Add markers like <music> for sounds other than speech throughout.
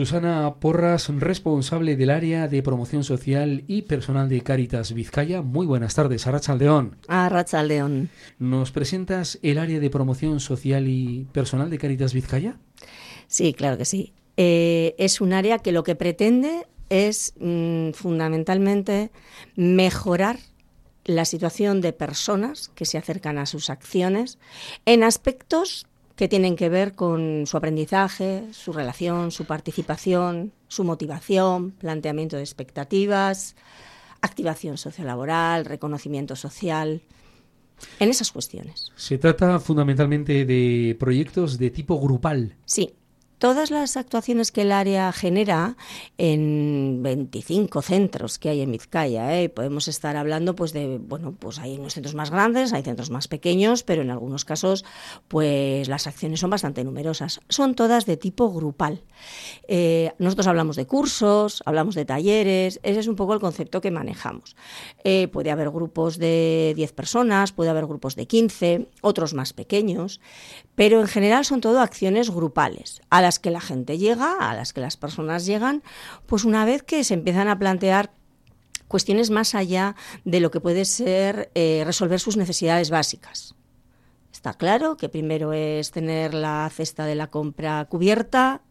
Susana Porras, responsable del área de promoción social y personal de Cáritas Vizcaya. Muy buenas tardes, Arrachaldeón. Arrachaldeón. ¿Nos presentas el área de promoción social y personal de Cáritas Vizcaya? Sí, claro que sí. Eh, es un área que lo que pretende es mm, fundamentalmente mejorar la situación de personas que se acercan a sus acciones en aspectos que tienen que ver con su aprendizaje, su relación, su participación, su motivación, planteamiento de expectativas, activación sociolaboral, reconocimiento social, en esas cuestiones. Se trata fundamentalmente de proyectos de tipo grupal. Sí, todas las actuaciones que el área genera en 25 centros que hay en Vizcaya, ¿eh? podemos estar hablando pues de, bueno, pues hay unos centros más grandes, hay centros más pequeños, pero en algunos casos pues las acciones son bastante numerosas. Son todas de tipo grupal. Eh, nosotros hablamos de cursos, hablamos de talleres, ese es un poco el concepto que manejamos. Eh, puede haber grupos de 10 personas, puede haber grupos de 15, otros más pequeños, pero en general son todo acciones grupales. A las que la gente llega, a las que las personas llegan, pues una vez que se empiezan a plantear cuestiones más allá de lo que puede ser eh, resolver sus necesidades básicas. Está claro que primero es tener la cesta de la compra cubierta,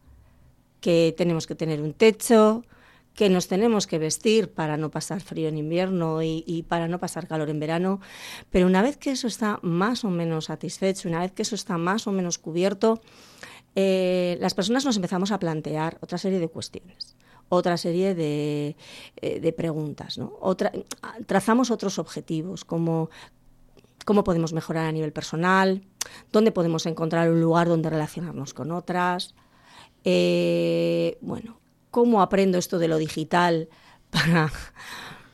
que tenemos que tener un techo, que nos tenemos que vestir para no pasar frío en invierno y, y, para no pasar calor en verano, pero una vez que eso está más o menos satisfecho, una vez que eso está más o menos cubierto, eh, las personas nos empezamos a plantear otra serie de cuestiones otra serie de, eh, preguntas. ¿no? Otra, trazamos otros objetivos, como cómo podemos mejorar a nivel personal, dónde podemos encontrar un lugar donde relacionarnos con otras, eh, bueno, cómo aprendo esto de lo digital <laughs> para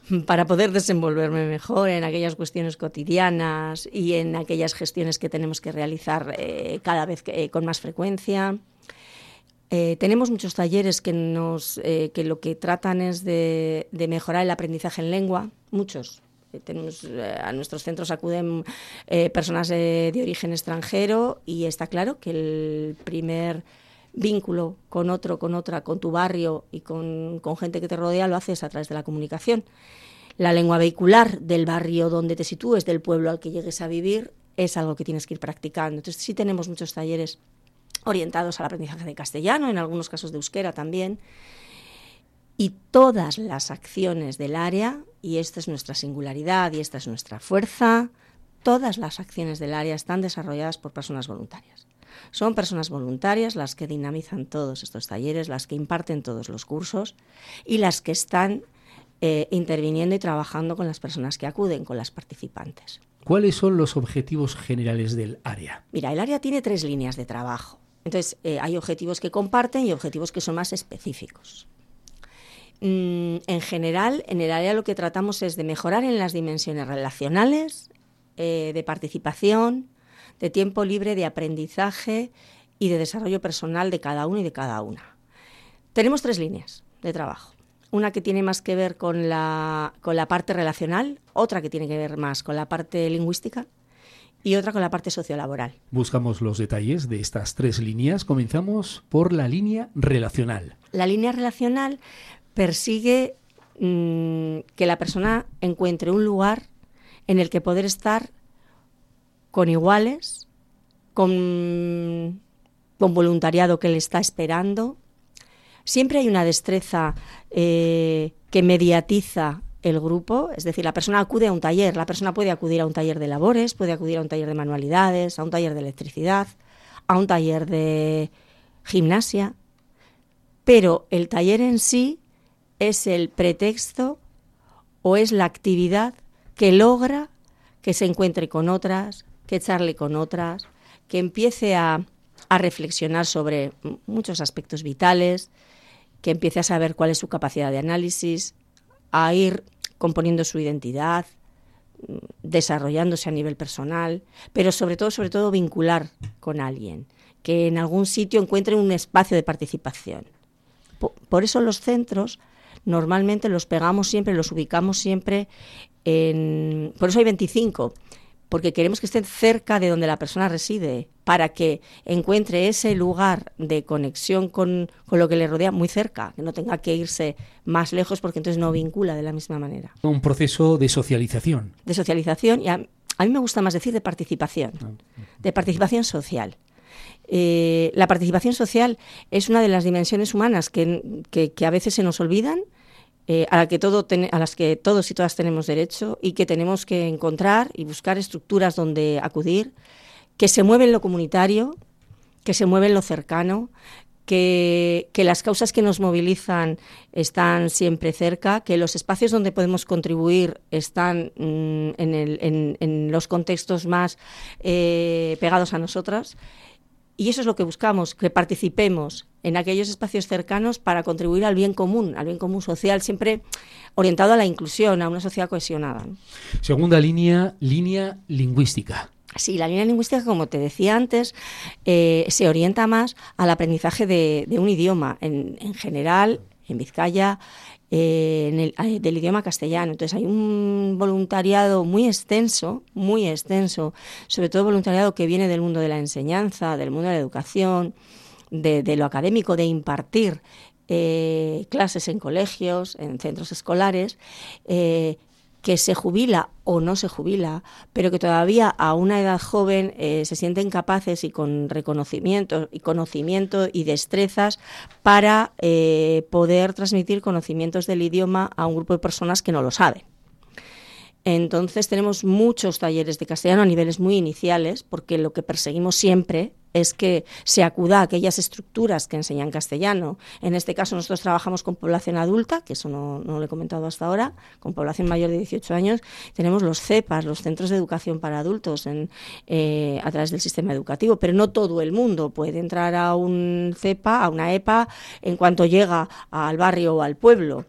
<laughs> para poder desenvolverme mejor en aquellas cuestiones cotidianas y en aquellas gestiones que tenemos que realizar eh, cada vez eh, con más frecuencia. Eh, tenemos muchos talleres que, nos, que lo que tratan es de, mejorar el aprendizaje en lengua, muchos. Tenemos, a nuestros centros acuden personas de origen extranjero y está claro que el primer vínculo con otro, con otra, con tu barrio y con, gente que te rodea, lo haces a través de la comunicación. La lengua vehicular del barrio donde te sitúes, del pueblo al que llegues a vivir, es algo que tienes que ir practicando. Entonces sí tenemos muchos talleres orientados al aprendizaje de castellano, en algunos casos de euskera también. Y todas las acciones del área, y esta es nuestra singularidad y esta es nuestra fuerza, todas las acciones del área están desarrolladas por personas voluntarias. Son personas voluntarias las que dinamizan todos estos talleres, las que imparten todos los cursos y las que están eh, interviniendo y trabajando con las personas que acuden, con las participantes. ¿Cuáles son los objetivos generales del área? Mira, el área tiene tres líneas de trabajo. Entonces, eh, hay objetivos que comparten y objetivos que son más específicos. Mm, en general, en el área lo que tratamos es de mejorar en las dimensiones relacionales, eh, de participación, de tiempo libre de aprendizaje y de desarrollo personal de cada uno y de cada una. Tenemos tres líneas de trabajo. Una que tiene más que ver con la, con la parte relacional, otra que tiene que ver más con la parte lingüística y otra con la parte sociolaboral. Buscamos los detalles de estas tres líneas. Comenzamos por la línea relacional. La línea relacional persigue mm, que la persona encuentre un lugar en el que poder estar con iguales, con, voluntariado que le está esperando. Siempre hay una destreza eh, que mediatiza el grupo, es decir, la persona acude a un taller, la persona puede acudir a un taller de labores, puede acudir a un taller de manualidades, a un taller de electricidad, a un taller de gimnasia, pero el taller en sí es el pretexto o es la actividad que logra que se encuentre con otras, que echarle con otras, que empiece a, reflexionar sobre muchos aspectos vitales, que empiece a saber cuál es su capacidad de análisis, a ir componiendo su identidad, desarrollándose a nivel personal, pero sobre todo, sobre todo vincular con alguien, que en algún sitio encuentre un espacio de participación. Por, eso los centros normalmente los pegamos siempre, los ubicamos siempre en... Por eso hay 25, porque queremos que estén cerca de donde la persona reside, para que encuentre ese lugar de conexión con, lo que le rodea muy cerca, que no tenga que irse más lejos porque entonces no vincula de la misma manera. Un proceso de socialización. De socialización y a, mí me gusta más decir de participación, ah, de participación social. Eh, la participación social es una de las dimensiones humanas que, que a veces se nos olvidan eh, a, la que todo a las que todos y todas tenemos derecho y que tenemos que encontrar y buscar estructuras donde acudir, que se mueve en lo comunitario, que se mueve en lo cercano, que, las causas que nos movilizan están siempre cerca, que los espacios donde podemos contribuir están mm, en, los contextos más eh, pegados a nosotras y eso es lo que buscamos, que participemos en aquellos espacios cercanos para contribuir al bien común, al bien común social, siempre orientado a la inclusión, a una sociedad cohesionada. Segunda línea, línea lingüística. Sí, la línea lingüística, como te decía antes, eh, se orienta más al aprendizaje de, un idioma. En, en, general, en Vizcaya, eh, en el, eh, del idioma castellano. Entonces hay un voluntariado muy extenso, muy extenso, sobre todo voluntariado que viene del mundo de la enseñanza, del mundo de la educación, de, lo académico, de impartir eh, clases en colegios, en centros escolares, que se jubila o no se jubila, pero que todavía a una edad joven eh, se sienten capaces y con reconocimiento y conocimiento y destrezas para eh, poder transmitir conocimientos del idioma a un grupo de personas que no lo saben. Entonces tenemos muchos talleres de castellano a niveles muy iniciales, porque lo que perseguimos siempre es que se acuda a aquellas estructuras que enseñan castellano. En este caso nosotros trabajamos con población adulta, que eso no, lo he comentado hasta ahora, con población mayor de 18 años. Tenemos los CEPAS, los Centros de Educación para Adultos, eh, a través del sistema educativo, pero no todo el mundo puede entrar a un CEPA, a una EPA, en cuanto llega al barrio o al pueblo.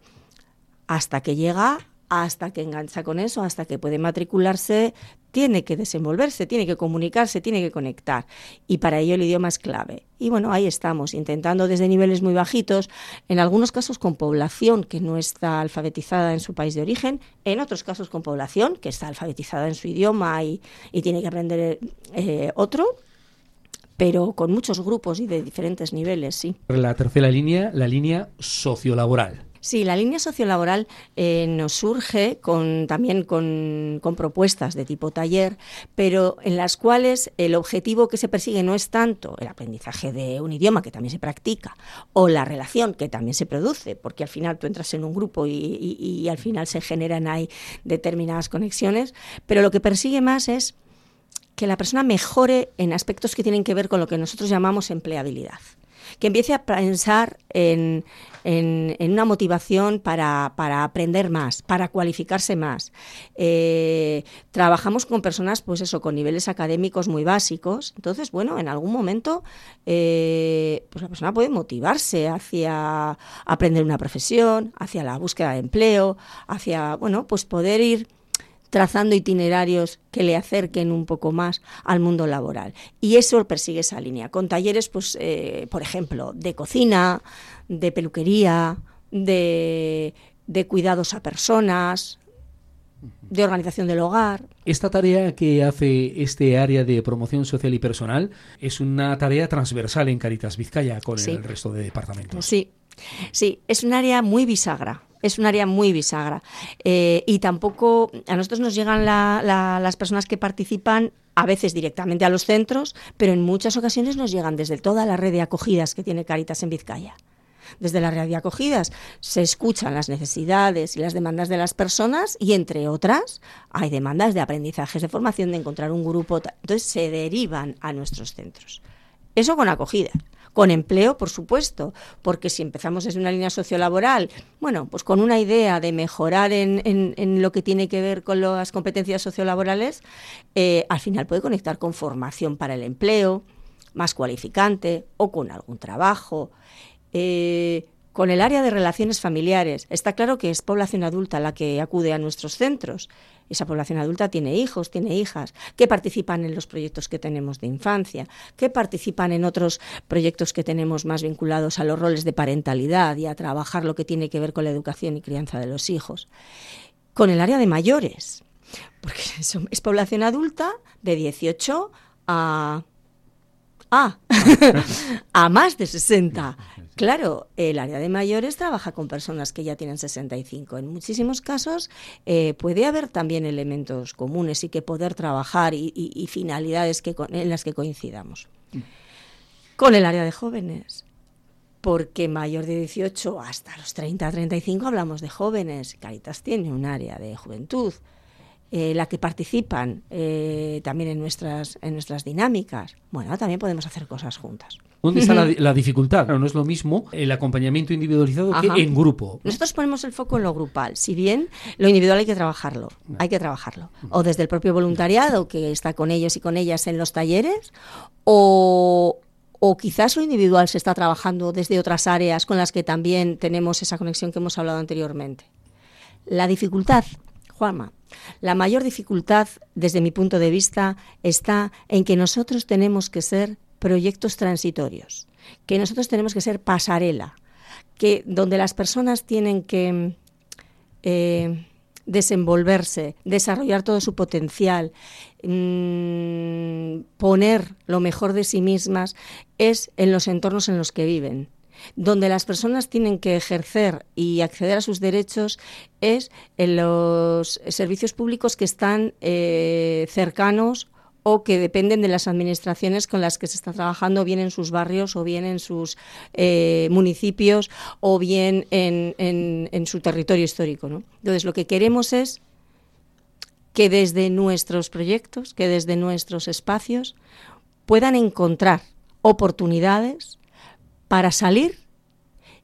Hasta que llega hasta que engancha con eso, hasta que puede matricularse, tiene que desenvolverse, tiene que comunicarse, tiene que conectar. Y para ello el idioma es clave. Y bueno, ahí estamos, intentando desde niveles muy bajitos, en algunos casos con población que no está alfabetizada en su país de origen, en otros casos con población que está alfabetizada en su idioma y, tiene que aprender eh, otro, pero con muchos grupos y de diferentes niveles, sí. La tercera línea, la línea sociolaboral. Sí, la línea sociolaboral eh, nos surge con, también con, propuestas de tipo taller, pero en las cuales el objetivo que se persigue no es tanto el aprendizaje de un idioma, que también se practica, o la relación, que también se produce, porque al final tú entras en un grupo y, y al final se generan ahí determinadas conexiones, pero lo que persigue más es que la persona mejore en aspectos que tienen que ver con lo que nosotros llamamos empleabilidad que empiece a pensar en, una motivación para, aprender más, para cualificarse más. Eh, trabajamos con personas, pues eso, con niveles académicos muy básicos. Entonces, bueno, en algún momento, eh, pues la persona puede motivarse hacia aprender una profesión, hacia la búsqueda de empleo, hacia, bueno, pues poder ir trazando itinerarios que le acerquen un poco más al mundo laboral. Y eso persigue esa línea, con talleres, pues, eh, por ejemplo, de cocina, de peluquería, de, de cuidados a personas, de organización del hogar. Esta tarea que hace este área de promoción social y personal es una tarea transversal en Caritas Vizcaya con el resto de departamentos. Sí, sí, es un área muy bisagra es un área muy bisagra. Eh, y tampoco a nosotros nos llegan las personas que participan a veces directamente a los centros, pero en muchas ocasiones nos llegan desde toda la red de acogidas que tiene Caritas en Vizcaya. Desde la red de acogidas se escuchan las necesidades y las demandas de las personas y, entre otras, hay demandas de aprendizajes, de formación, de encontrar un grupo. Entonces se derivan a nuestros centros. Eso con acogida. Con empleo, por supuesto, porque si empezamos desde una línea sociolaboral, bueno, pues con una idea de mejorar en, lo que tiene que ver con las competencias sociolaborales, eh, al final puede conectar con formación para el empleo, más cualificante o con algún trabajo. Eh, con el área de relaciones familiares, está claro que es población adulta la que acude a nuestros centros. Esa población adulta tiene hijos, tiene hijas, que participan en los proyectos que tenemos de infancia, que participan en otros proyectos que tenemos más vinculados a los roles de parentalidad y a trabajar lo que tiene que ver con la educación y crianza de los hijos. Con el área de mayores, porque <laughs> es población adulta de 18 a Ah, <laughs> a más de 60. Claro, el área de mayores trabaja con personas que ya tienen 65. En muchísimos casos eh, puede haber también elementos comunes y que poder trabajar y, finalidades que, en las que coincidamos. Con el área de jóvenes, porque mayor de 18 hasta los 30, 35 hablamos de jóvenes. Caritas tiene un área de juventud. Eh, la que participan eh, también en nuestras, en nuestras dinámicas, bueno, también podemos hacer cosas juntas. ¿Dónde está la, dificultad? no es lo mismo el acompañamiento individualizado que en grupo. Nosotros ponemos el foco en lo grupal. Si bien lo individual hay que trabajarlo, hay que trabajarlo. O desde el propio voluntariado que está con ellos y con ellas en los talleres, o, o quizás lo individual se está trabajando desde otras áreas con las que también tenemos esa conexión que hemos hablado anteriormente. La dificultad, Juanma, la mayor dificultad, desde mi punto de vista, está en que nosotros tenemos que ser proyectos transitorios, que nosotros tenemos que ser pasarela, que donde las personas tienen que eh, desenvolverse, desarrollar todo su potencial, mm, poner lo mejor de sí mismas, es en los entornos en los que viven donde las personas tienen que ejercer y acceder a sus derechos es en los servicios públicos que están eh, cercanos o que dependen de las administraciones con las que se está trabajando, bien en sus barrios o bien en sus eh, municipios o bien en, su territorio histórico. Entonces, lo que queremos es que desde nuestros proyectos, que desde nuestros espacios, puedan encontrar oportunidades para salir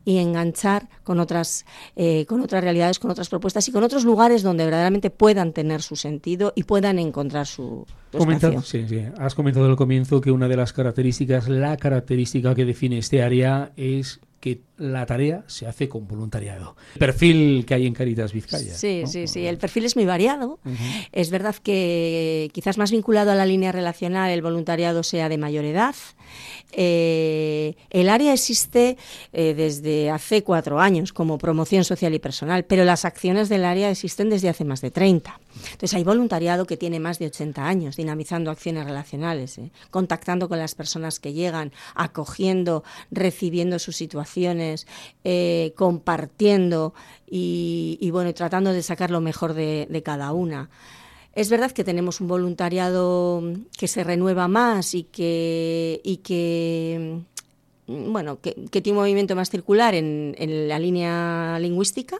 y enganchar con otras, eh, con otras realidades, con otras propuestas y con otros lugares donde verdaderamente puedan tener su sentido y puedan encontrar su, Comentado, sí, sí. Has comentado al comienzo que una de las características, la característica que define este área es que la tarea se hace con voluntariado. El perfil que hay en Caritas Vizcaya. Sí, sí, sí. El perfil es muy variado. Es verdad que quizás más vinculado a la línea relacional el voluntariado sea de mayor edad. Eh, el área existe eh, desde hace cuatro años como promoción social y personal, pero las acciones del área existen desde hace más de 30. Entonces hay voluntariado que tiene más de 80 años dinamizando acciones relacionales, ¿eh? contactando con las personas que llegan, acogiendo, recibiendo sus situaciones, compartiendo y, bueno, tratando de sacar lo mejor de cada una. Es verdad que tenemos un voluntariado que se renueva más y que, y que bueno, que, tiene un movimiento más circular en, la línea lingüística,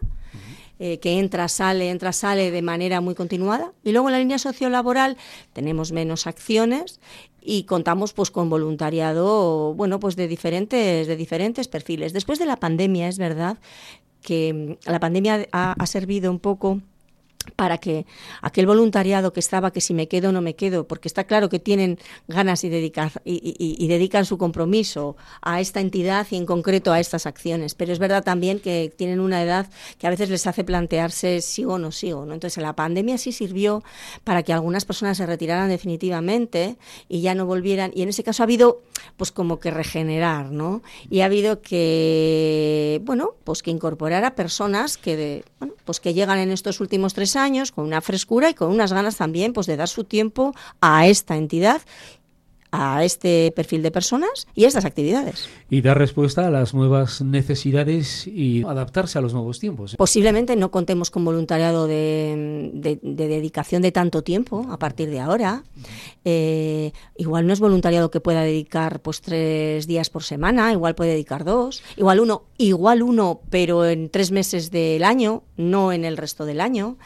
eh, que entra, sale, entra, sale de manera muy continuada. Y luego en la línea sociolaboral tenemos menos acciones y contamos pues con voluntariado, bueno, pues de diferentes, de diferentes perfiles. Después de la pandemia, es verdad que la pandemia ha servido un poco para que aquel voluntariado que estaba, que si me quedo o no me quedo, porque está claro que tienen ganas y, dedicar, y, dedican su compromiso a esta entidad y en concreto a estas acciones, pero es verdad también que tienen una edad que a veces les hace plantearse si o no sigo. ¿no? Entonces la pandemia sí sirvió para que algunas personas se retiraran definitivamente y ya no volvieran, y en ese caso ha habido pues como que regenerar, ¿no? Y ha habido que, bueno, pues que incorporar a personas que, de, bueno, pues que llegan en estos últimos tres años con una frescura y con unas ganas también pues de dar su tiempo a esta entidad a este perfil de personas y a estas actividades. Y dar respuesta a las nuevas necesidades y adaptarse a los nuevos tiempos. Posiblemente no contemos con voluntariado de, dedicación de tanto tiempo a partir de ahora. Eh, igual no es voluntariado que pueda dedicar pues tres días por semana, igual puede dedicar dos, igual uno, igual uno, pero en tres meses del año, no en el resto del año.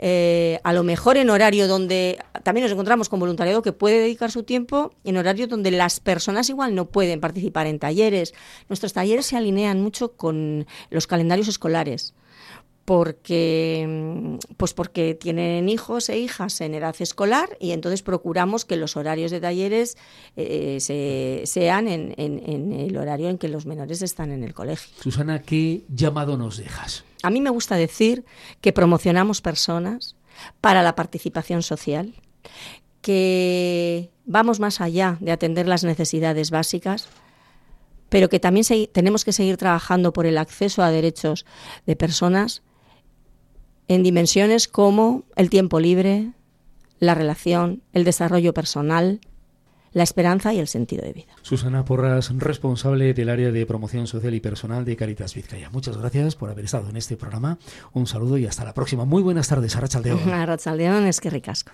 Eh, a lo mejor en horario donde también nos encontramos con voluntariado que puede dedicar su tiempo en horarios donde las personas igual no pueden participar en talleres. Nuestros talleres se alinean mucho con los calendarios escolares porque pues porque tienen hijos e hijas en edad escolar y entonces procuramos que los horarios de talleres eh, sean en, en, el horario en que los menores están en el colegio. Susana, ¿qué llamado nos dejas? A mí me gusta decir que promocionamos personas para la participación social, que vamos más allá de atender las necesidades básicas, pero que también tenemos que seguir trabajando por el acceso a derechos de personas en dimensiones como el tiempo libre, la relación, el desarrollo personal, la esperanza y el sentido de vida. Susana Porras, responsable del área de promoción social y personal de Caritas Vizcaya. Muchas gracias por haber estado en este programa. Un saludo y hasta la próxima. Muy buenas tardes, Arrachaldeón. <laughs> Arrachaldeón, es que ricasco.